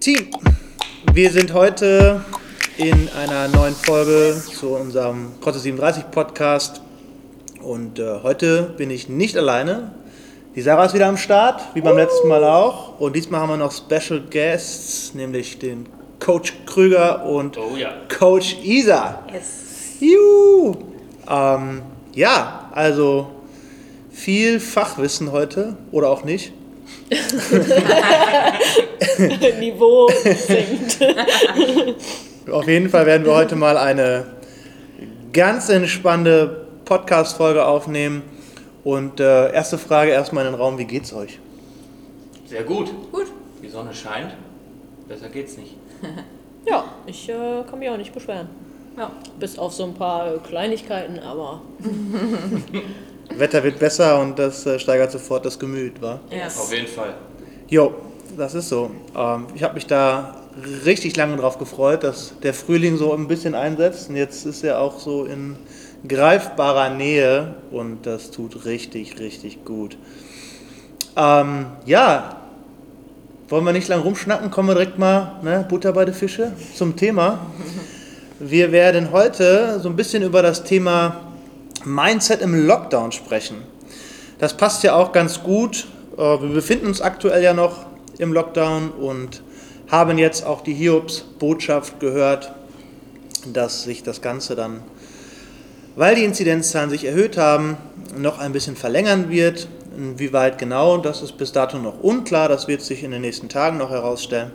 Team, wir sind heute in einer neuen Folge zu unserem Kotte 37 Podcast und äh, heute bin ich nicht alleine. Die Sarah ist wieder am Start, wie beim letzten Mal auch. Und diesmal haben wir noch Special Guests, nämlich den Coach Krüger und Oh ja. Coach Isa. Yes. Juhu. Ähm, ja, also viel Fachwissen heute oder auch nicht. Niveau sinkt. Auf jeden Fall werden wir heute mal eine ganz entspannte Podcast-Folge aufnehmen. Und äh, erste Frage erstmal in den Raum: Wie geht's euch? Sehr gut. Gut. Die Sonne scheint. Besser geht's nicht. Ja, ich äh, kann mich auch nicht beschweren. Ja. Bis auf so ein paar Kleinigkeiten, aber Wetter wird besser und das äh, steigert sofort das Gemüt, wa? Auf jeden Fall. Jo, das ist so. Ähm, ich habe mich da richtig lange drauf gefreut, dass der Frühling so ein bisschen einsetzt. Und jetzt ist er auch so in greifbarer Nähe und das tut richtig, richtig gut. Ähm, ja, wollen wir nicht lang rumschnacken, kommen wir direkt mal, ne, Butter bei den Fische, zum Thema. Wir werden heute so ein bisschen über das Thema Mindset im Lockdown sprechen. Das passt ja auch ganz gut. Äh, Wir befinden uns aktuell ja noch im Lockdown und haben jetzt auch die Hiobs-Botschaft gehört, dass sich das Ganze dann, weil die Inzidenzzahlen sich erhöht haben, noch ein bisschen verlängern wird. Inwieweit genau, das ist bis dato noch unklar. Das wird sich in den nächsten Tagen noch herausstellen.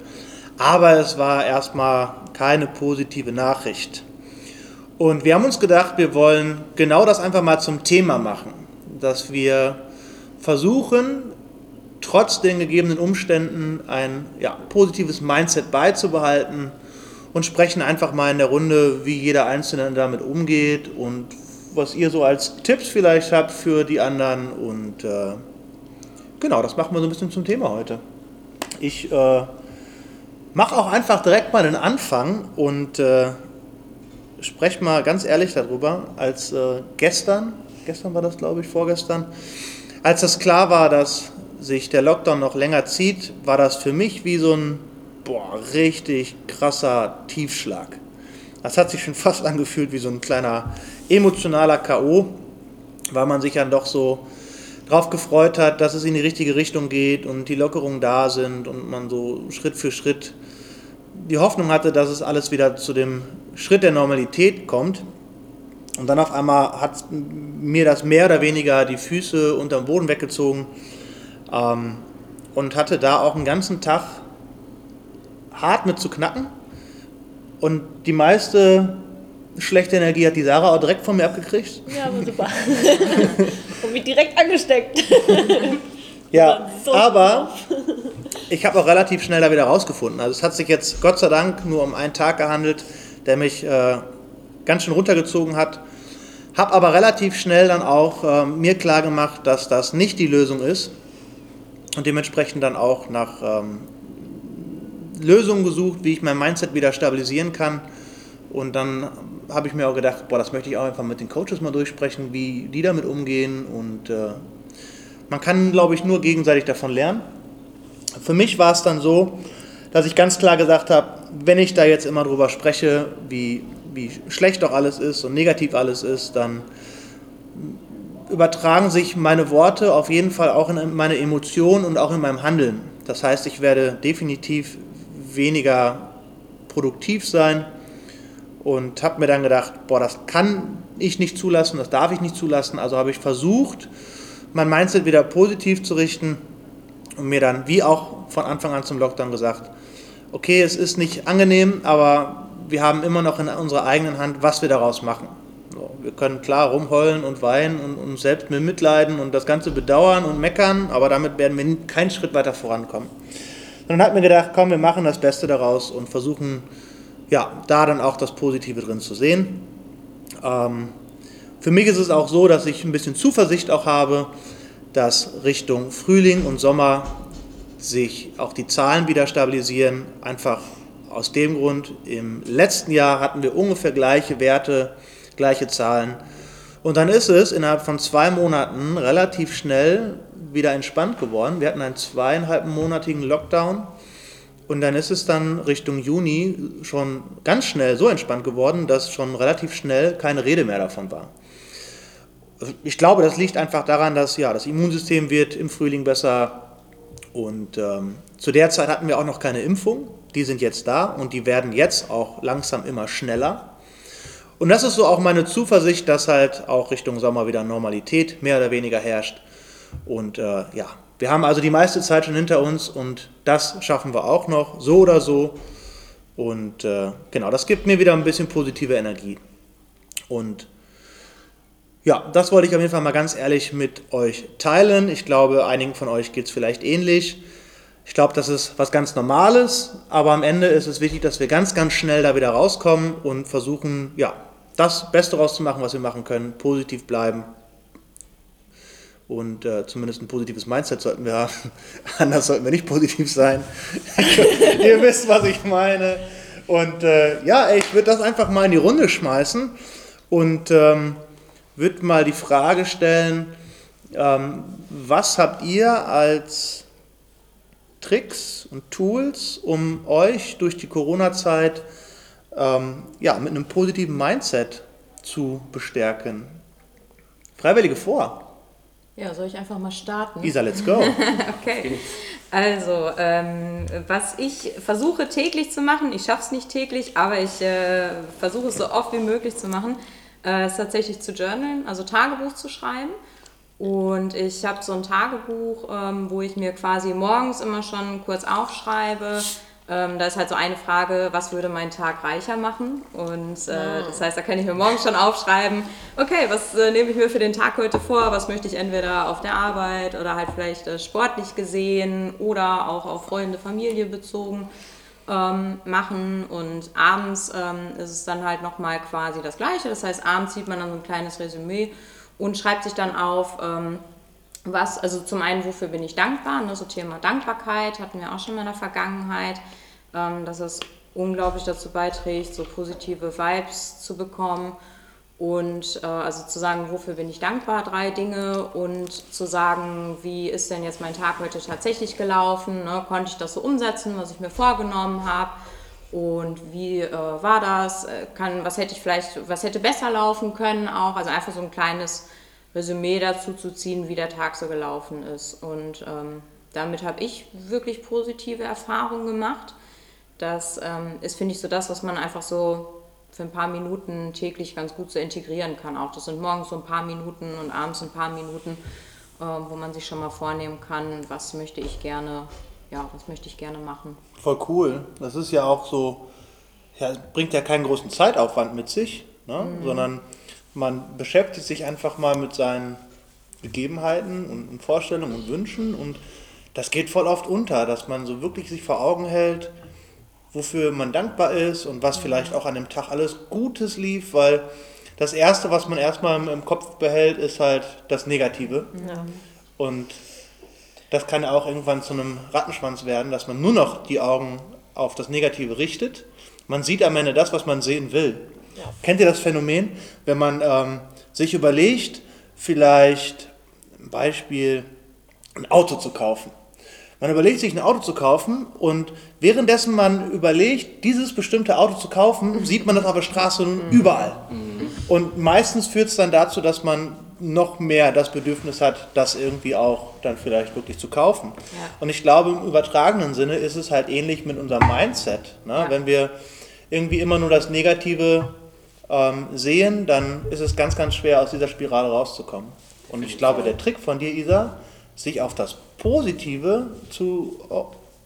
Aber es war erstmal keine positive Nachricht. Und wir haben uns gedacht, wir wollen genau das einfach mal zum Thema machen, dass wir versuchen, trotz den gegebenen Umständen ein ja, positives Mindset beizubehalten und sprechen einfach mal in der Runde, wie jeder Einzelne damit umgeht und was ihr so als Tipps vielleicht habt für die anderen. Und äh, genau, das machen wir so ein bisschen zum Thema heute. Ich äh, mache auch einfach direkt mal den Anfang und äh, spreche mal ganz ehrlich darüber, als äh, gestern, gestern war das glaube ich, vorgestern, als das klar war, dass sich der Lockdown noch länger zieht, war das für mich wie so ein boah, richtig krasser Tiefschlag. Das hat sich schon fast angefühlt wie so ein kleiner emotionaler K.O., weil man sich dann doch so drauf gefreut hat, dass es in die richtige Richtung geht und die Lockerungen da sind und man so Schritt für Schritt die Hoffnung hatte, dass es alles wieder zu dem Schritt der Normalität kommt. Und dann auf einmal hat mir das mehr oder weniger die Füße unterm Boden weggezogen ähm, und hatte da auch einen ganzen Tag hart mit zu knacken. Und die meiste schlechte Energie hat die Sarah auch direkt von mir abgekriegt. ja, aber super. Und mich direkt angesteckt. Ja, So aber ich habe auch relativ schnell da wieder rausgefunden. Also es hat sich jetzt Gott sei Dank nur um einen Tag gehandelt, der mich äh, ganz schön runtergezogen hat. Habe aber relativ schnell dann auch äh, mir klar gemacht, dass das nicht die Lösung ist und dementsprechend dann auch nach ähm, Lösungen gesucht, wie ich mein Mindset wieder stabilisieren kann. Und dann habe ich mir auch gedacht, boah, das möchte ich auch einfach mit den Coaches mal durchsprechen, wie die damit umgehen. Und äh, man kann, glaube ich, nur gegenseitig davon lernen. Für mich war es dann so, dass ich ganz klar gesagt habe, wenn ich da jetzt immer drüber spreche, wie, wie schlecht doch alles ist und negativ alles ist, dann übertragen sich meine Worte auf jeden Fall auch in meine Emotionen und auch in meinem Handeln. Das heißt, ich werde definitiv weniger produktiv sein und habe mir dann gedacht, boah, das kann ich nicht zulassen, das darf ich nicht zulassen. Also habe ich versucht, mein Mindset wieder positiv zu richten und mir dann, wie auch von Anfang an zum Lockdown gesagt, okay, es ist nicht angenehm, aber wir haben immer noch in unserer eigenen Hand, was wir daraus machen. Wir können klar rumheulen und weinen und uns selbst mit mitleiden und das Ganze bedauern und meckern, aber damit werden wir keinen Schritt weiter vorankommen. Und dann hat mir gedacht, komm, wir machen das Beste daraus und versuchen, ja, da dann auch das Positive drin zu sehen. Ähm, für mich ist es auch so, dass ich ein bisschen Zuversicht auch habe, dass Richtung Frühling und Sommer sich auch die Zahlen wieder stabilisieren. Einfach aus dem Grund, im letzten Jahr hatten wir ungefähr gleiche Werte, gleiche Zahlen. Und dann ist es innerhalb von zwei Monaten relativ schnell wieder entspannt geworden. Wir hatten einen zweieinhalbmonatigen Lockdown Und dann ist es dann Richtung Juni schon ganz schnell so entspannt geworden, dass schon relativ schnell keine Rede mehr davon war. Ich glaube, das liegt einfach daran, dass ja, das Immunsystem wird im Frühling besser und ähm, zu der Zeit hatten wir auch noch keine Impfung. Die sind jetzt da und die werden jetzt auch langsam immer schneller. Und das ist so auch meine Zuversicht, dass halt auch Richtung Sommer wieder Normalität mehr oder weniger herrscht. Und äh, ja, wir haben also die meiste Zeit schon hinter uns und das schaffen wir auch noch, so oder so. Und äh, genau, das gibt mir wieder ein bisschen positive Energie. Und ja, das wollte ich auf jeden Fall mal ganz ehrlich mit euch teilen. Ich glaube, einigen von euch geht es vielleicht ähnlich. Ich glaube, das ist was ganz Normales, aber am Ende ist es wichtig, dass wir ganz, ganz schnell da wieder rauskommen und versuchen, ja, das Beste rauszumachen, was wir machen können, positiv bleiben. Und äh, zumindest ein positives Mindset sollten wir haben. Anders sollten wir nicht positiv sein. Ihr wisst, was ich meine. Und äh, ja, ich würde das einfach mal in die Runde schmeißen und ähm, würde mal die Frage stellen, ähm, was habt ihr als Tricks und Tools, um euch durch die Corona-Zeit ähm, ja, mit einem positiven Mindset zu bestärken? Freiwillige vor. Ja, soll ich einfach mal starten? Isa, let's go. okay. Also, ähm, was ich versuche täglich zu machen, ich schaffe es nicht täglich, aber ich äh, versuche es so oft wie möglich zu machen, äh, ist tatsächlich zu journalen, also Tagebuch zu schreiben. Und ich habe so ein Tagebuch, ähm, wo ich mir quasi morgens immer schon kurz aufschreibe. Ähm, da ist halt so eine Frage, was würde mein Tag reicher machen? Und äh, oh. das heißt, da kann ich mir morgens schon aufschreiben, okay, was äh, nehme ich mir für den Tag heute vor? Was möchte ich entweder auf der Arbeit oder halt vielleicht äh, sportlich gesehen oder auch auf Freunde, Familie bezogen ähm, machen und abends ähm, ist es dann halt nochmal quasi das Gleiche. Das heißt, abends sieht man dann so ein kleines Resümee und schreibt sich dann auf, ähm, was, also zum einen, wofür bin ich dankbar, ne, so Thema Dankbarkeit hatten wir auch schon mal in der Vergangenheit, ähm, dass es unglaublich dazu beiträgt, so positive Vibes zu bekommen und äh, also zu sagen, wofür bin ich dankbar, drei Dinge und zu sagen, wie ist denn jetzt mein Tag heute tatsächlich gelaufen, ne? konnte ich das so umsetzen, was ich mir vorgenommen habe und wie äh, war das, äh, kann, was hätte ich vielleicht, was hätte besser laufen können auch, also einfach so ein kleines Resümee dazu zu ziehen, wie der Tag so gelaufen ist und ähm, damit habe ich wirklich positive Erfahrungen gemacht. Das ähm, ist, finde ich, so das, was man einfach so für ein paar Minuten täglich ganz gut so integrieren kann. Auch das sind morgens so ein paar Minuten und abends ein paar Minuten, äh, wo man sich schon mal vornehmen kann, was möchte ich gerne, ja, was möchte ich gerne machen. Voll cool. Das ist ja auch so, ja, bringt ja keinen großen Zeitaufwand mit sich, ne? Mhm. sondern man beschäftigt sich einfach mal mit seinen Gegebenheiten und, und Vorstellungen und Wünschen und das geht voll oft unter, dass man so wirklich sich vor Augen hält, wofür man dankbar ist und was vielleicht auch an dem Tag alles Gutes lief, weil das Erste, was man erstmal im Kopf behält, ist halt das Negative. Ja. Und das kann auch irgendwann zu einem Rattenschwanz werden, dass man nur noch die Augen auf das Negative richtet. Man sieht am Ende das, was man sehen will. Ja. Kennt ihr das Phänomen, wenn man ähm, sich überlegt, vielleicht ein Beispiel, ein Auto zu kaufen? Man überlegt sich ein Auto zu kaufen und währenddessen man überlegt, dieses bestimmte Auto zu kaufen, sieht man das auf der Straße mhm. überall. Und meistens führt es dann dazu, dass man noch mehr das Bedürfnis hat, das irgendwie auch dann vielleicht wirklich zu kaufen. Ja. Und ich glaube, im übertragenen Sinne ist es halt ähnlich mit unserem Mindset. Ne? Ja. Wenn wir irgendwie immer nur das Negative ähm, sehen, dann ist es ganz, ganz schwer, aus dieser Spirale rauszukommen. Und ich glaube, der Trick von dir, Isa, sich auf das Positive zu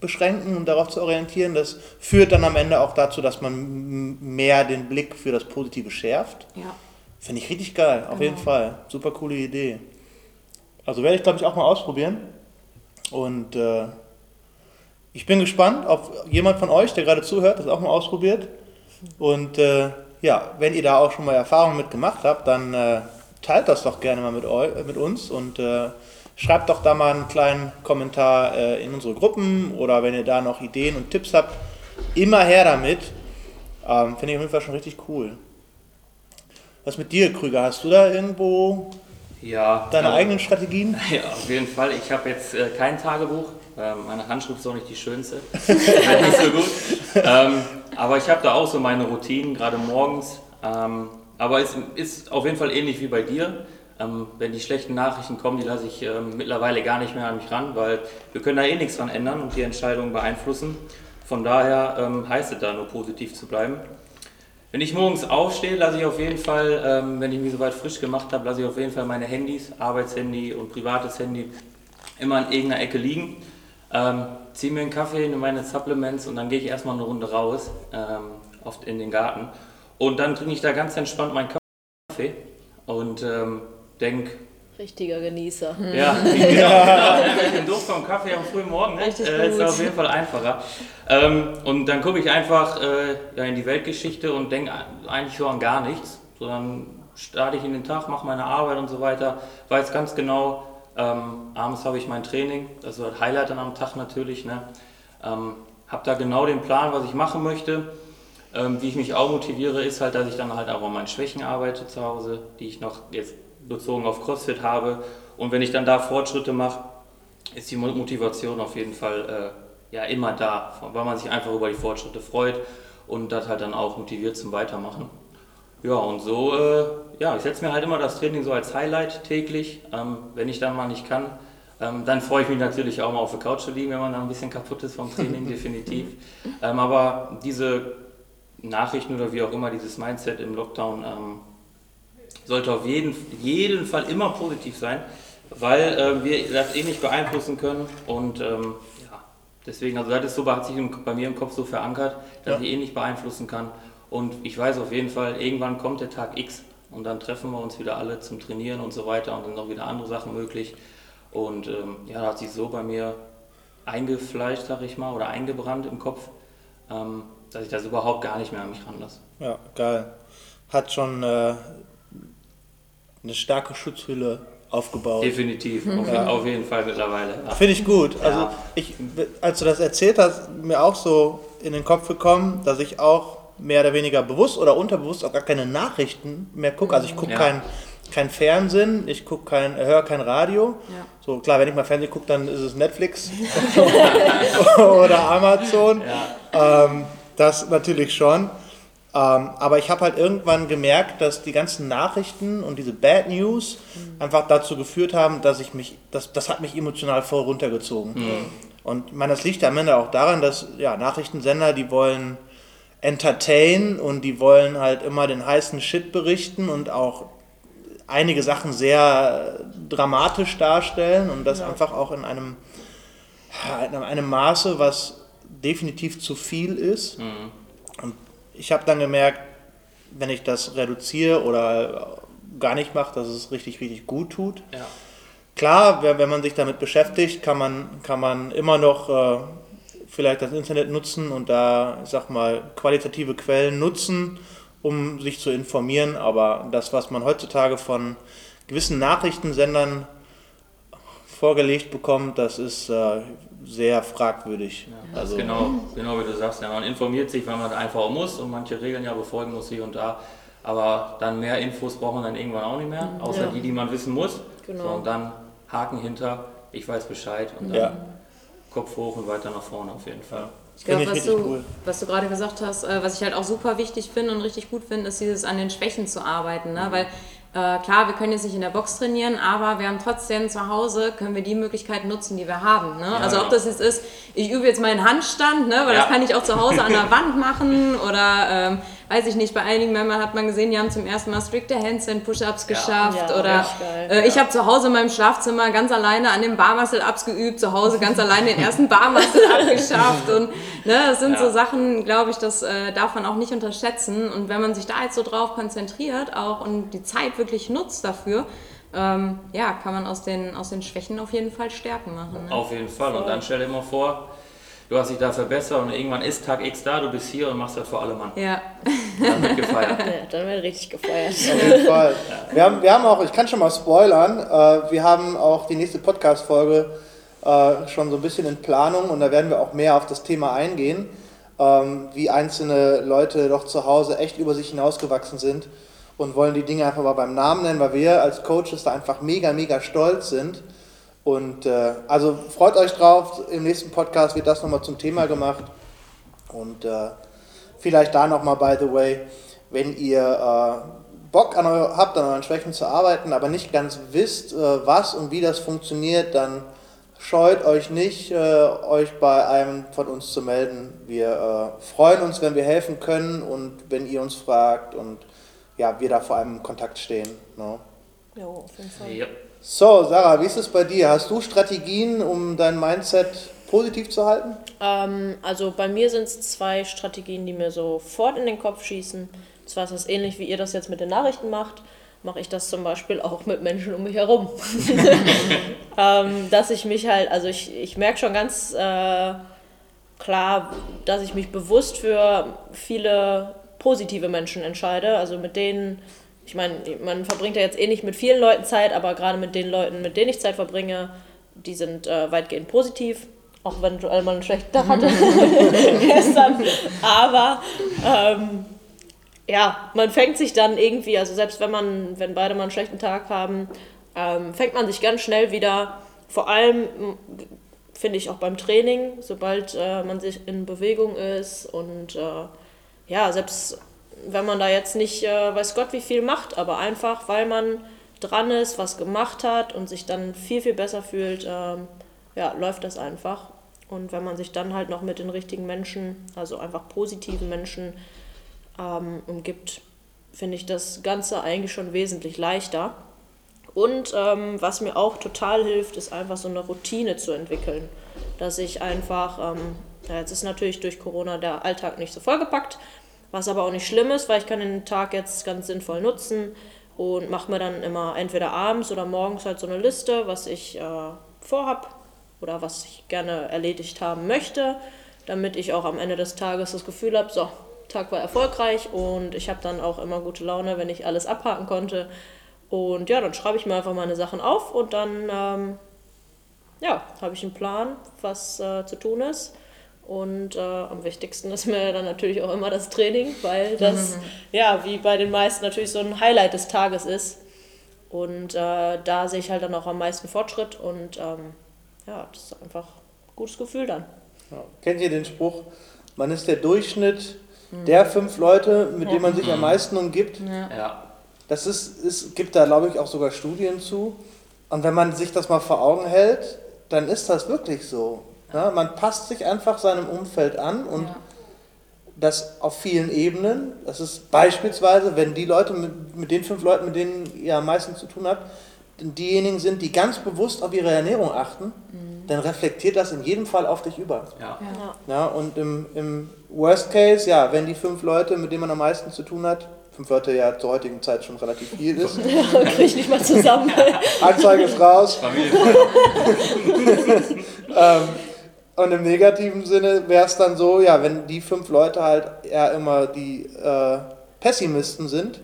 beschränken und darauf zu orientieren, das führt dann am Ende auch dazu, dass man mehr den Blick für das Positive schärft. Ja. Finde ich richtig geil, auf genau. jeden Fall. Super coole Idee. Also werde ich, glaube ich, auch mal ausprobieren. Und äh, ich bin gespannt, ob jemand von euch, der gerade zuhört, das auch mal ausprobiert. Und äh, ja, wenn ihr da auch schon mal Erfahrungen mit gemacht habt, dann äh, teilt das doch gerne mal mit, eu mit uns und äh, Schreibt doch da mal einen kleinen Kommentar äh, in unsere Gruppen oder wenn ihr da noch Ideen und Tipps habt, immer her damit. Ähm, Finde ich auf jeden Fall schon richtig cool. Was mit dir, Krüger? Hast du da irgendwo ja, deine äh, eigenen Strategien? Ja, auf jeden Fall. Ich habe jetzt äh, kein Tagebuch, Ähm, meine Handschrift ist auch nicht die schönste. Nicht so gut. Ähm, aber ich habe da auch so meine Routinen, gerade morgens. Ähm, aber es ist auf jeden Fall ähnlich wie bei dir. Ähm, wenn die schlechten Nachrichten kommen, die lasse ich ähm, mittlerweile gar nicht mehr an mich ran, weil wir können da eh nichts dran ändern und die Entscheidungen beeinflussen. Von daher ähm, heißt es da nur positiv zu bleiben. Wenn ich morgens aufstehe, lasse ich auf jeden Fall, ähm, wenn ich mich soweit frisch gemacht habe, lasse ich auf jeden Fall meine Handys, Arbeitshandy und privates Handy immer in irgendeiner Ecke liegen. Ähm, ziehe mir einen Kaffee, nehme meine Supplements und dann gehe ich erstmal eine Runde raus, ähm, oft in den Garten. Und dann trinke ich da ganz entspannt meinen Kaffee und ähm, denke, Richtiger Genießer. ja, genau. Mit dem Duft vom Kaffee am frühen Morgen ne? Richtig äh, ist auf jeden Fall einfacher. Ähm, und dann gucke ich einfach äh, ja, in die Weltgeschichte und denke eigentlich so an gar nichts. Sondern starte ich in den Tag, mache meine Arbeit und so weiter. Weiß ganz genau, ähm, abends habe ich mein Training, das wird Highlight dann am Tag natürlich. Ne? Ähm, habe da genau den Plan, was ich machen möchte. Ähm, wie ich mich auch motiviere, ist halt, dass ich dann halt auch an meinen Schwächen arbeite zu Hause, die ich noch jetzt bezogen auf CrossFit habe. Und wenn ich dann da Fortschritte mache, ist die Mo- Motivation auf jeden Fall äh, ja immer da, weil man sich einfach über die Fortschritte freut und das halt dann auch motiviert zum Weitermachen. Ja, und so, äh, ja, ich setze mir halt immer das Training so als Highlight täglich. Ähm, wenn ich dann mal nicht kann, ähm, dann freue ich mich natürlich auch mal auf der Couch zu liegen, wenn man dann ein bisschen kaputt ist vom Training, definitiv. Ähm, aber diese Nachrichten oder wie auch immer, dieses Mindset im Lockdown ähm, sollte auf jeden, jeden Fall immer positiv sein, weil äh, wir das eh nicht beeinflussen können und ähm, ja, deswegen, also das ist so, hat sich bei mir im Kopf so verankert, dass Ja. ich eh nicht beeinflussen kann und ich weiß auf jeden Fall, irgendwann kommt der Tag X und dann treffen wir uns wieder alle zum Trainieren und so weiter und dann sind auch wieder andere Sachen möglich und ähm, ja, da hat sich so bei mir eingefleischt, sag ich mal, oder eingebrannt im Kopf, ähm, dass ich das überhaupt gar nicht mehr an mich ranlasse. Ja, geil. Hat schon äh, eine starke Schutzhülle aufgebaut. Definitiv, auf, Ja. auf jeden Fall mittlerweile. Ja. Finde ich gut. Also Ja. ich, als du das erzählt hast, mir auch so in den Kopf gekommen, dass ich auch mehr oder weniger bewusst oder unterbewusst auch gar keine Nachrichten mehr gucke. Also ich gucke Ja. kein, kein Fernsehen, ich gucke kein, höre kein Radio. Ja. So klar, wenn ich mal Fernsehen gucke, dann ist es Netflix oder Amazon. Ja. Ähm, das natürlich schon. Ähm, aber ich habe halt irgendwann gemerkt, dass die ganzen Nachrichten und diese Bad News einfach dazu geführt haben, dass ich mich, das, das hat mich emotional voll runtergezogen. Und ich meine, das liegt am Ende auch daran, dass ja, Nachrichtensender, die wollen entertain und die wollen halt immer den heißen Shit berichten und auch einige Sachen sehr dramatisch darstellen und das einfach auch in einem, ja, in einem Maße, was definitiv zu viel ist. Mhm. Und ich habe dann gemerkt, wenn ich das reduziere oder gar nicht mache, dass es richtig, richtig gut tut. Ja. Klar, wenn man sich damit beschäftigt, kann man, kann man immer noch äh, vielleicht das Internet nutzen und da, ich sag mal, qualitative Quellen nutzen, um sich zu informieren. Aber das, was man heutzutage von gewissen Nachrichtensendern vorgelegt bekommt, das ist äh, sehr fragwürdig. Das ist genau, genau wie du sagst. Ja, man informiert sich, weil man einfach auch muss und manche Regeln ja befolgen muss hier und da. Aber dann mehr Infos braucht man dann irgendwann auch nicht mehr, außer Ja. die, die man wissen muss. Genau. So, und dann Haken hinter, ich weiß Bescheid und dann Ja. Kopf hoch und weiter nach vorne auf jeden Fall. Ja, ich was, richtig du, cool. was du gerade gesagt hast, äh, was ich halt auch super wichtig finde und richtig gut finde, ist dieses an den Schwächen zu arbeiten. Ne? Weil äh, klar, wir können jetzt nicht in der Box trainieren, aber wir haben trotzdem zu Hause, können wir die Möglichkeiten nutzen, die wir haben. Ne? also ob genau. das jetzt ist, ich übe jetzt meinen Handstand, ne? weil das Ja. kann ich auch zu Hause an der Wand machen oder ähm, weiß ich nicht, bei einigen Männern hat man gesehen, die haben zum ersten Mal strikte Handstand Push-Ups geschafft Ja, oder äh, ich habe zu Hause in meinem Schlafzimmer ganz alleine an den Barmuscle-Ups geübt, zu Hause ganz alleine den ersten Barmuscle-Up geschafft und ne, das sind Ja. so Sachen, glaube ich, das äh, darf man auch nicht unterschätzen und wenn man sich da jetzt so drauf konzentriert auch und die Zeit wirklich nutzt dafür, ähm, ja, kann man aus den, aus den Schwächen auf jeden Fall Stärken machen. Ne? Auf jeden Fall. Und dann stell dir mal vor, du hast dich da verbessert und irgendwann ist Tag X da, du bist hier und machst das für alle Mann. Ja, Dann wird gefeiert. Ja, dann wird richtig gefeiert. Auf jeden Fall. Wir haben, wir haben auch, ich kann schon mal spoilern, äh, wir haben auch die nächste Podcast-Folge äh, schon so ein bisschen in Planung und da werden wir auch mehr auf das Thema eingehen, ähm, wie einzelne Leute doch zu Hause echt über sich hinausgewachsen sind und wollen die Dinge einfach mal beim Namen nennen, weil wir als Coaches da einfach mega, mega stolz sind Und äh, also freut euch drauf, im nächsten Podcast wird das nochmal zum Thema gemacht. Und äh, vielleicht da nochmal, by the way, wenn ihr äh, Bock an eu habt, an euren Schwächen zu arbeiten, aber nicht ganz wisst, äh, was und wie das funktioniert, dann scheut euch nicht, äh, euch bei einem von uns zu melden. Wir äh, freuen uns, wenn wir helfen können und wenn ihr uns fragt und ja, wir da vor allem in Kontakt stehen. No? Ja, auf jeden Fall. Ja. So, Sarah, wie ist es bei dir? Hast du Strategien, um dein Mindset positiv zu halten? Ähm, also bei mir sind es zwei Strategien, die mir sofort in den Kopf schießen. Zwar ist das ähnlich, wie ihr das jetzt mit den Nachrichten macht, mache ich das zum Beispiel auch mit Menschen um mich herum. ähm, dass ich mich halt, also ich, ich merke schon ganz äh, klar, dass ich mich bewusst für viele positive Menschen entscheide. Also mit denen, ich meine, man verbringt ja jetzt eh nicht mit vielen Leuten Zeit, aber gerade mit den Leuten, mit denen ich Zeit verbringe, die sind äh, weitgehend positiv. Auch wenn Joel mal einen schlechten Tag hatte gestern. Aber ähm, ja, man fängt sich dann irgendwie, also selbst wenn man, wenn beide mal einen schlechten Tag haben, ähm, fängt man sich ganz schnell wieder, vor allem m, finde ich auch beim Training, sobald äh, man sich in Bewegung ist und äh, ja, selbst wenn man da jetzt nicht, äh, weiß Gott, wie viel macht, aber einfach, weil man dran ist, was gemacht hat und sich dann viel, viel besser fühlt, ähm, ja, läuft das einfach. Und wenn man sich dann halt noch mit den richtigen Menschen, also einfach positiven Menschen ähm, umgibt, finde ich das Ganze eigentlich schon wesentlich leichter. Und ähm, was mir auch total hilft, ist einfach so eine Routine zu entwickeln. Dass ich einfach, ähm, ja, jetzt ist natürlich durch Corona der Alltag nicht so vollgepackt, was aber auch nicht schlimm ist, weil ich kann den Tag jetzt ganz sinnvoll nutzen und mache mir dann immer entweder abends oder morgens halt so eine Liste, was ich äh, vorhab oder was ich gerne erledigt haben möchte, damit ich auch am Ende des Tages das Gefühl habe, so, Tag war erfolgreich und ich habe dann auch immer gute Laune, wenn ich alles abhaken konnte. Und ja, dann schreibe ich mir einfach meine Sachen auf und dann ähm, ja, habe ich einen Plan, was äh, zu tun ist. Und äh, am wichtigsten ist mir dann natürlich auch immer das Training, weil das, ja, wie bei den meisten natürlich so ein Highlight des Tages ist. Und äh, da sehe ich halt dann auch am meisten Fortschritt und ähm, ja, das ist einfach ein gutes Gefühl dann. Ja. Kennt ihr den Spruch, man ist der Durchschnitt der fünf Leute, mit denen man sich am meisten umgibt? Ja. Das ist, es gibt da, glaube ich, auch sogar Studien zu. Und wenn man sich das mal vor Augen hält, dann ist das wirklich so. Ja, man passt sich einfach seinem Umfeld an und Ja. das auf vielen Ebenen. Das ist beispielsweise, wenn die Leute, mit, mit den fünf Leuten, mit denen ihr am meisten zu tun habt, diejenigen sind, die ganz bewusst auf ihre Ernährung achten, dann reflektiert das in jedem Fall auf dich über. Ja. Ja. Ja, und im, im Worst Case, ja, wenn die fünf Leute, mit denen man am meisten zu tun hat, fünf Leute ja zur heutigen Zeit schon relativ viel ist, Kriege ich nicht mal zusammen. Anzeige ist raus. Familie. Ähm, und im negativen Sinne wäre es dann so, ja, wenn die fünf Leute halt eher immer die äh, Pessimisten sind,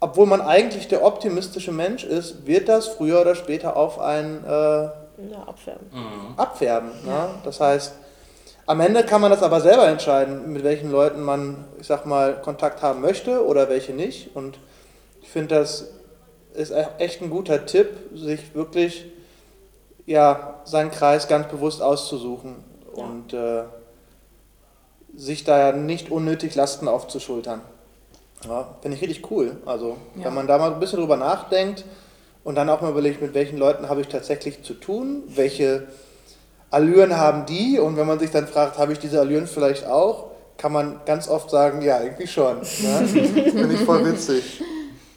obwohl man eigentlich der optimistische Mensch ist, wird das früher oder später auf einen äh, Ja, abfärben. Mhm. abfärben. Ne? Das heißt, am Ende kann man das aber selber entscheiden, mit welchen Leuten man, ich sag mal, Kontakt haben möchte oder welche nicht. Und ich finde, das ist e- echt ein guter Tipp, sich wirklich ja, seinen Kreis ganz bewusst auszusuchen Ja. und äh, sich da nicht unnötig Lasten aufzuschultern. Ja, finde ich richtig cool. Also, Ja. wenn man da mal ein bisschen drüber nachdenkt und dann auch mal überlegt, mit welchen Leuten habe ich tatsächlich zu tun, welche Allüren haben die und wenn man sich dann fragt, habe ich diese Allüren vielleicht auch, kann man ganz oft sagen, ja, irgendwie schon. Ne? Finde ich voll witzig.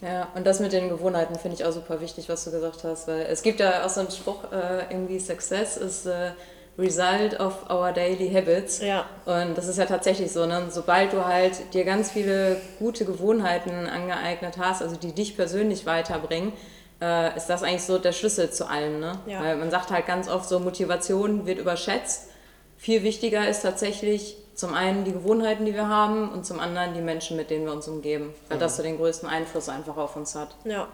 Ja, und das mit den Gewohnheiten finde ich auch super wichtig, was du gesagt hast, weil es gibt ja auch so einen Spruch, äh, irgendwie Success is the result of our daily habits. Ja. Und das ist ja tatsächlich so, ne? sobald du halt dir ganz viele gute Gewohnheiten angeeignet hast, also die dich persönlich weiterbringen, äh, ist das eigentlich so der Schlüssel zu allem. Ne? Ja. Weil man sagt halt ganz oft so, Motivation wird überschätzt. Viel wichtiger ist tatsächlich zum einen die Gewohnheiten, die wir haben und zum anderen die Menschen, mit denen wir uns umgeben, weil das so den größten Einfluss einfach auf uns hat. Ja.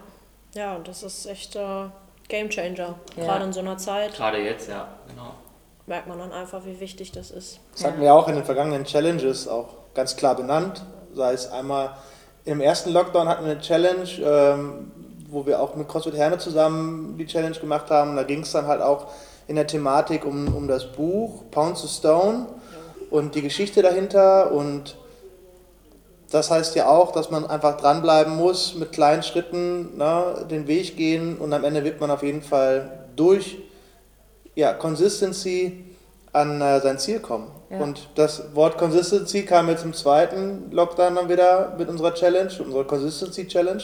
Ja, und das ist echt äh, Game Changer. Ja. Gerade in so einer Zeit Gerade jetzt, ja, genau. merkt man dann einfach, wie wichtig das ist. Das hatten wir auch in den vergangenen Challenges auch ganz klar benannt. Sei es einmal im ersten Lockdown hatten wir eine Challenge, ähm, wo wir auch mit CrossFit Herne zusammen die Challenge gemacht haben. Da ging es dann halt auch in der Thematik um, um das Buch Pound to Stone und die Geschichte dahinter. Und das heißt ja auch, dass man einfach dranbleiben muss, mit kleinen Schritten ne, den Weg gehen und am Ende wird man auf jeden Fall durch ja, Consistency an äh, sein Ziel kommen. Ja. Und das Wort Consistency kam jetzt im zweiten Lockdown dann wieder mit unserer Challenge, unserer Consistency Challenge.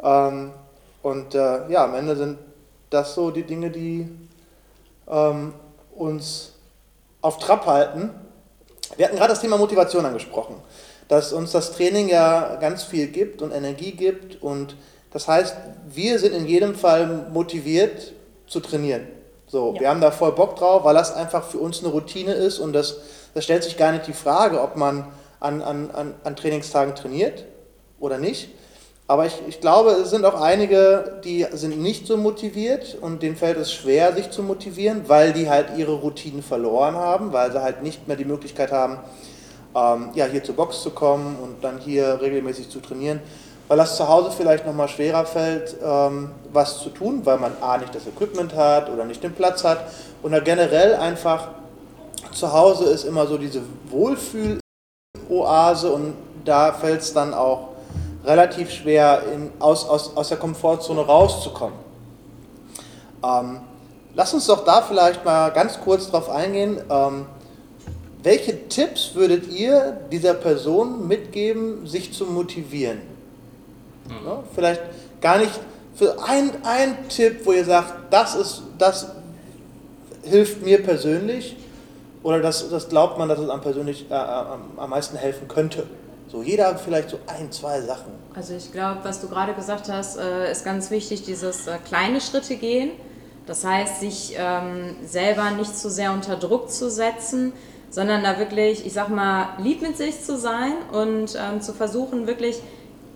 Ja. Ähm, und äh, ja, am Ende sind das so die Dinge, die ähm, uns auf Trab halten. Wir hatten gerade das Thema Motivation angesprochen, dass uns das Training ja ganz viel gibt und Energie gibt und das heißt, wir sind in jedem Fall motiviert zu trainieren. So, ja. wir haben da voll Bock drauf, weil das einfach für uns eine Routine ist und das, das stellt sich gar nicht die Frage, ob man an, an, an, an Trainingstagen trainiert oder nicht. Aber ich, ich glaube, es sind auch einige, die sind nicht so motiviert und denen fällt es schwer, sich zu motivieren, weil die halt ihre Routinen verloren haben, weil sie halt nicht mehr die Möglichkeit haben, ähm, ja, hier zur Box zu kommen und dann hier regelmäßig zu trainieren. Weil das zu Hause vielleicht nochmal schwerer fällt, ähm, was zu tun, weil man A nicht das Equipment hat oder nicht den Platz hat da generell einfach zu Hause ist immer so diese Wohlfühl-Oase und da fällt es dann auch relativ schwer, in, aus, aus, aus der Komfortzone rauszukommen. Ähm, lass uns doch da vielleicht mal ganz kurz drauf eingehen. Ähm, welche Tipps würdet ihr dieser Person mitgeben, sich zu motivieren? Mhm. Ne? Vielleicht gar nicht für ein, ein Tipp, wo ihr sagt, das ist, das hilft mir persönlich oder das, das glaubt man, dass es am persönlich äh, am, am meisten helfen könnte. So jeder vielleicht so ein, zwei Sachen. Also ich glaube, was du gerade gesagt hast, äh, ist ganz wichtig, dieses äh, kleine Schritte gehen. Das heißt, sich ähm, selber nicht zu sehr unter Druck zu setzen, sondern da wirklich, ich sag mal, lieb mit sich zu sein und ähm, zu versuchen, wirklich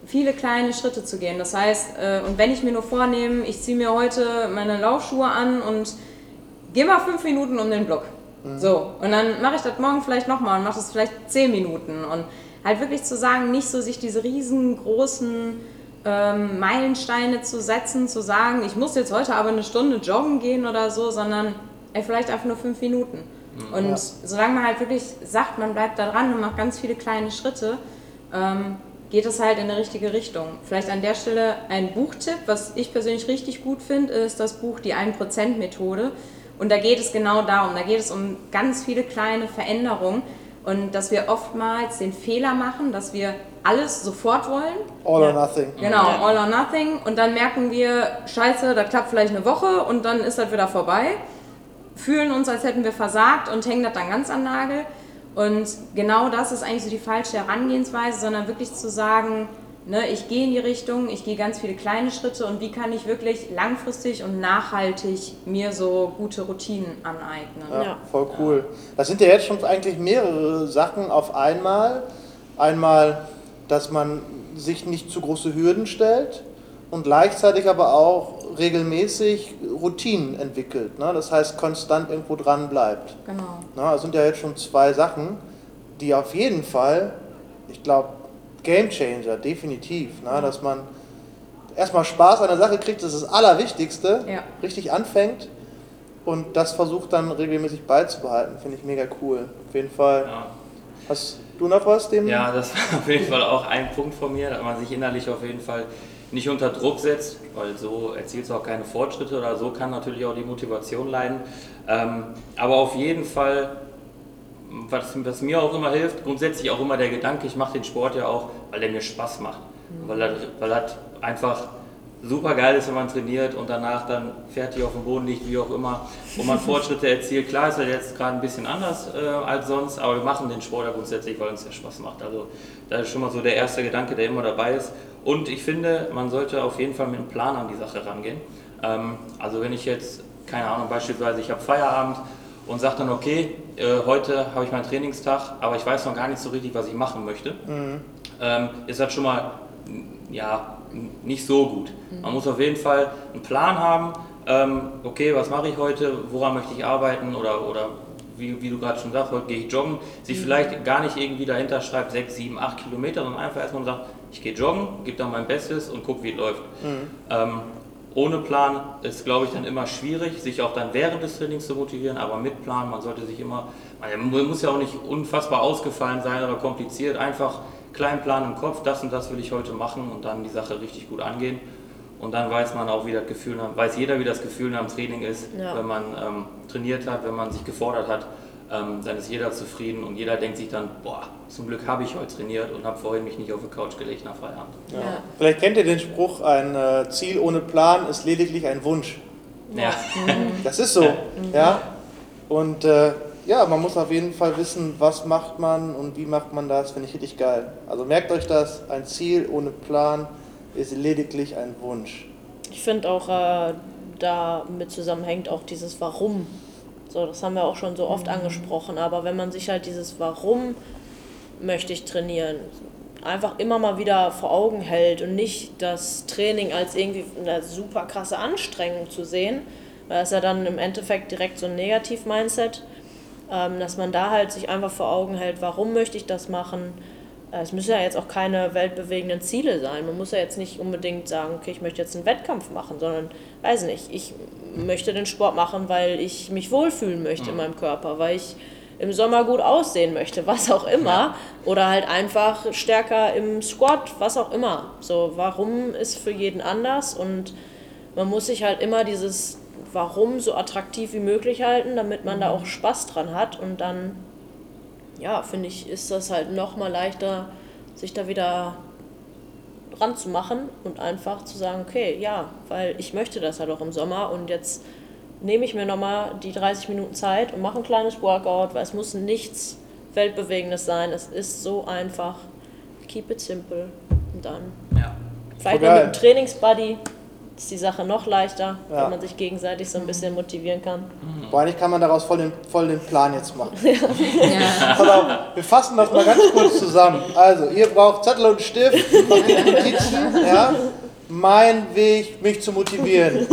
viele kleine Schritte zu gehen. Das heißt, äh, und wenn ich mir nur vornehme, ich ziehe mir heute meine Laufschuhe an und gehe mal fünf Minuten um den Block. Mhm. So, und dann mache ich das morgen vielleicht nochmal und mache das vielleicht zehn Minuten. Und halt wirklich zu sagen, nicht so sich diese riesengroßen ähm, Meilensteine zu setzen, zu sagen, ich muss jetzt heute aber eine Stunde joggen gehen oder so, sondern ey, vielleicht einfach nur fünf Minuten. Mhm. Und ja. solange man halt wirklich sagt, man bleibt da dran und macht ganz viele kleine Schritte, ähm, geht es halt in die richtige Richtung. Vielleicht an der Stelle ein Buchtipp, was ich persönlich richtig gut finde, ist das Buch Die 1%-Methode. Und da geht es genau darum, da geht es um ganz viele kleine Veränderungen und dass wir oftmals den Fehler machen, dass wir alles sofort wollen. All or nothing. Genau, all or nothing. Und dann merken wir, scheiße, das klappt vielleicht eine Woche und dann ist das wieder vorbei. Fühlen uns, als hätten wir versagt und hängen das dann ganz an Nagel. Und genau das ist eigentlich so die falsche Herangehensweise, sondern wirklich zu sagen, ne, ich gehe in die Richtung, ich gehe ganz viele kleine Schritte und wie kann ich wirklich langfristig und nachhaltig mir so gute Routinen aneignen. Ja, ja. voll cool. Das sind ja jetzt schon eigentlich mehrere Sachen auf einmal. Einmal, dass man sich nicht zu große Hürden stellt und gleichzeitig aber auch regelmäßig Routinen entwickelt. Ne? Das heißt, konstant irgendwo dran bleibt. Genau. Ne? Das sind ja jetzt schon zwei Sachen, die auf jeden Fall, ich glaube, Game Changer, definitiv. Ne? Dass man erstmal Spaß an der Sache kriegt, das ist das Allerwichtigste, ja. richtig anfängt und das versucht dann regelmäßig beizubehalten. Finde ich mega cool. Auf jeden Fall. Ja. Hast du noch was dem? Ja, das war auf jeden Fall auch ein Punkt von mir, dass man sich innerlich auf jeden Fall nicht unter Druck setzt, weil so erzielst du auch keine Fortschritte oder so kann natürlich auch die Motivation leiden. Ähm, aber auf jeden Fall, was, was, mir auch immer hilft, grundsätzlich auch immer der Gedanke, ich mache den Sport ja auch, weil der mir Spaß macht. Mhm. Weil, er, weil er einfach super geil ist, wenn man trainiert und danach dann fertig auf dem Boden liegt, wie auch immer, wo man Fortschritte erzielt. Klar ist er jetzt gerade ein bisschen anders äh, als sonst, aber wir machen den Sport ja grundsätzlich, weil uns der Spaß macht. Also da ist schon mal so der erste Gedanke, der immer dabei ist. Und ich finde, man sollte auf jeden Fall mit einem Plan an die Sache rangehen. Ähm, also wenn ich jetzt, keine Ahnung, beispielsweise ich habe Feierabend und sage dann, okay, äh, heute habe ich meinen Trainingstag, aber ich weiß noch gar nicht so richtig, was ich machen möchte, mhm. ähm, ist das schon mal ja, nicht so gut. Mhm. Man muss auf jeden Fall einen Plan haben, ähm, okay, was mache ich heute, woran möchte ich arbeiten oder, oder wie, wie du gerade schon sagst, heute gehe ich joggen, sich mhm. vielleicht gar nicht irgendwie dahinter schreibt, 6, 7, 8 Kilometer, sondern einfach erstmal sagt, ich gehe joggen, gebe dann mein Bestes und gucke, wie es läuft. Ähm, ohne Plan ist, glaube ich, dann immer schwierig, sich auch dann während des Trainings zu motivieren, aber mit Plan, man sollte sich immer, man muss ja auch nicht unfassbar ausgefallen sein oder kompliziert, einfach kleinen Plan im Kopf, das und das will ich heute machen und dann die Sache richtig gut angehen. Und dann weiß man auch, wie das Gefühl, weiß jeder, wie das Gefühl nach dem Training ist, Ja. wenn man ähm, trainiert hat, wenn man sich gefordert hat. Ähm, dann ist jeder zufrieden und jeder denkt sich dann, boah, zum Glück habe ich heute trainiert und habe vorhin mich nicht auf die Couch gelegt nach Feierabend. Ja. Ja. Vielleicht kennt ihr den Spruch, ein äh, Ziel ohne Plan ist lediglich ein Wunsch. Ja. Das ist so, ja. Und äh, ja, man muss auf jeden Fall wissen, was macht man und wie macht man das, finde ich richtig geil. Also merkt euch das, ein Ziel ohne Plan ist lediglich ein Wunsch. Ich finde auch, äh, damit zusammenhängt auch dieses Warum. So, das haben wir auch schon so oft angesprochen, aber wenn man sich halt dieses Warum möchte ich trainieren, einfach immer mal wieder vor Augen hält und nicht das Training als irgendwie eine super krasse Anstrengung zu sehen, weil das ist ja dann im Endeffekt direkt so ein Negativ-Mindset, ähm, dass man da halt sich einfach vor Augen hält, warum möchte ich das machen, es müssen ja jetzt auch keine weltbewegenden Ziele sein. Man muss ja jetzt nicht unbedingt sagen, okay, ich möchte jetzt einen Wettkampf machen, sondern, weiß nicht, ich möchte den Sport machen, weil ich mich wohlfühlen möchte in meinem Körper, weil ich im Sommer gut aussehen möchte, was auch immer. Oder halt einfach stärker im Squat, was auch immer. So, warum ist für jeden anders und man muss sich halt immer dieses Warum so attraktiv wie möglich halten, damit man da auch Spaß dran hat und dann ja, finde ich, ist das halt noch mal leichter, sich da wieder ranzumachen und einfach zu sagen, okay, ja, weil ich möchte das halt auch im Sommer und jetzt nehme ich mir noch mal die 30 Minuten Zeit und mache ein kleines Workout, weil es muss nichts Weltbewegendes sein. Es ist so einfach. Keep it simple. Und dann Ja. vielleicht mit einem Trainingsbuddy ist die Sache noch leichter, Ja. wenn man sich gegenseitig so ein bisschen motivieren kann. Boah, eigentlich kann man daraus voll den, voll den Plan jetzt machen. Ja. Auf, wir fassen das mal ganz kurz zusammen. Also, ihr braucht Zettel und Stift, Notizen, ja. Mein Weg, mich zu motivieren.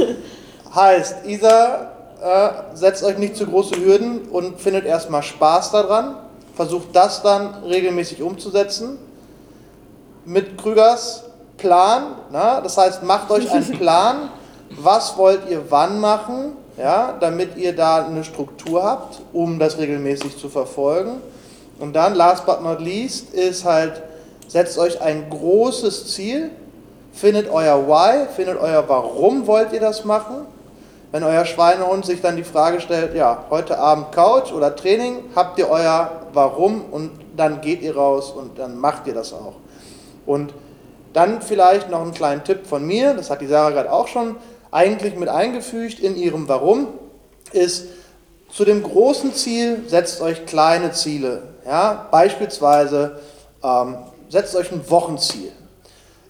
Heißt, Isa, äh, setzt euch nicht zu große Hürden und findet erstmal Spaß daran. Versucht das dann regelmäßig umzusetzen. Mit Krügers Plan, na? das heißt, macht euch einen Plan. Was wollt ihr wann machen, ja, damit ihr da eine Struktur habt, um das regelmäßig zu verfolgen. Und dann, last but not least, ist halt, setzt euch ein großes Ziel, findet euer Why, findet euer Warum wollt ihr das machen. Wenn euer Schweinehund sich dann die Frage stellt, ja, heute Abend Couch oder Training, habt ihr euer Warum und dann geht ihr raus und dann macht ihr das auch. Und dann vielleicht noch einen kleinen Tipp von mir, das hat die Sarah gerade auch schon eigentlich mit eingefügt in ihrem Warum, ist zu dem großen Ziel setzt euch kleine Ziele. Ja? Beispielsweise ähm, setzt euch ein Wochenziel.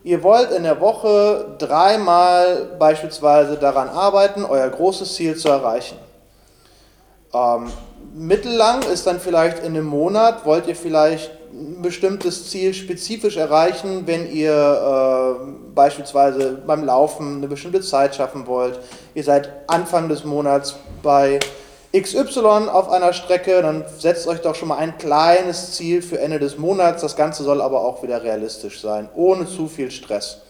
Ihr wollt in der Woche dreimal beispielsweise daran arbeiten, euer großes Ziel zu erreichen. Ähm, mittellang ist dann vielleicht in einem Monat, wollt ihr vielleicht ein bestimmtes Ziel spezifisch erreichen, wenn ihr äh, beispielsweise beim Laufen eine bestimmte Zeit schaffen wollt. Ihr seid Anfang des Monats bei XY auf einer Strecke, dann setzt euch doch schon mal ein kleines Ziel für Ende des Monats. Das Ganze soll aber auch wieder realistisch sein, ohne zu viel Stress.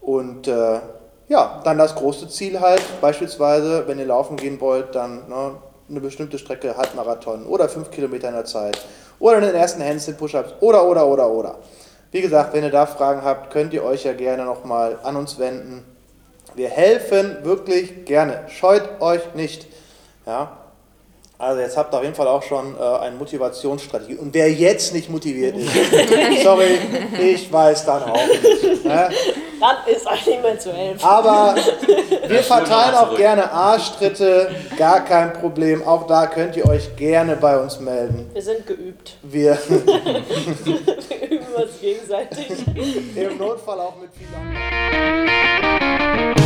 Und äh, ja, dann das große Ziel halt, beispielsweise, wenn ihr laufen gehen wollt, dann ne, eine bestimmte Strecke, Halbmarathon oder 5 Kilometer in der Zeit oder in den ersten Handstand Push-Ups oder, oder, oder, oder. Wie gesagt, wenn ihr da Fragen habt, könnt ihr euch ja gerne nochmal an uns wenden. Wir helfen wirklich gerne. Scheut euch nicht. Ja? Also jetzt habt ihr auf jeden Fall auch schon äh, eine Motivationsstrategie. Und wer jetzt nicht motiviert ist, sorry, ich weiß dann auch nicht. Ne? Dann ist euch niemand zu helfen. Aber wir verteilen auch gerne Arschtritte, gar kein Problem. Auch da könnt ihr euch gerne bei uns melden. Wir sind geübt. Wir Wir üben uns gegenseitig. im Notfall auch mit viel Angst.